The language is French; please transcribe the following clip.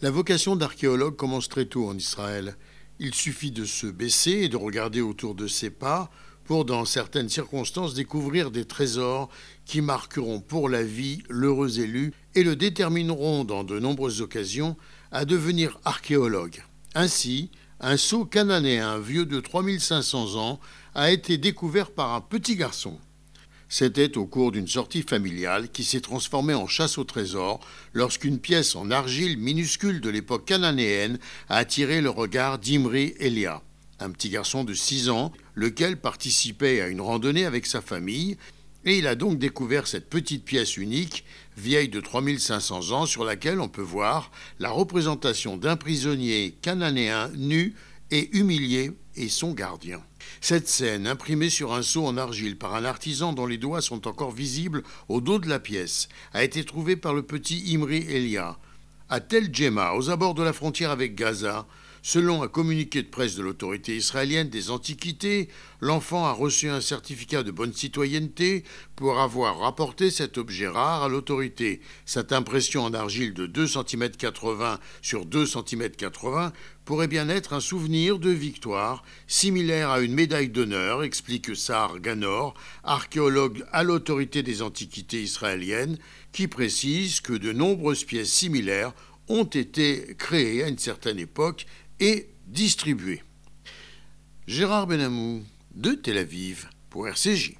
La vocation d'archéologue commence très tôt en Israël. Il suffit de se baisser et de regarder autour de ses pas pour, dans certaines circonstances, découvrir des trésors qui marqueront pour la vie l'heureux élu et le détermineront dans de nombreuses occasions à devenir archéologue. Ainsi, un sceau cananéen vieux de 3500 ans a été découvert par un petit garçon. C'était au cours d'une sortie familiale qui s'est transformée en chasse au trésor lorsqu'une pièce en argile minuscule de l'époque cananéenne a attiré le regard d'Imri Elia, un petit garçon de 6 ans, lequel participait à une randonnée avec sa famille, et il a donc découvert cette petite pièce unique, vieille de 3500 ans, sur laquelle on peut voir la représentation d'un prisonnier cananéen nu et humilié et son gardien. Cette scène, imprimée sur un seau en argile par un artisan dont les doigts sont encore visibles au dos de la pièce, a été trouvée par le petit Imri Elia. À Tel Djemma, aux abords de la frontière avec Gaza, Selon un communiqué de presse de l'autorité israélienne des Antiquités, l'enfant a reçu un certificat de bonne citoyenneté pour avoir rapporté cet objet rare à l'autorité. Cette impression en argile de 2 cm 80 sur 2 cm 80 pourrait bien être un souvenir de victoire, similaire à une médaille d'honneur, explique Sahar Ganor, archéologue à l'autorité des Antiquités israéliennes, qui précise que de nombreuses pièces similaires ont été créées à une certaine époque et distribué. Gérard Benamou de Tel Aviv pour RCJ.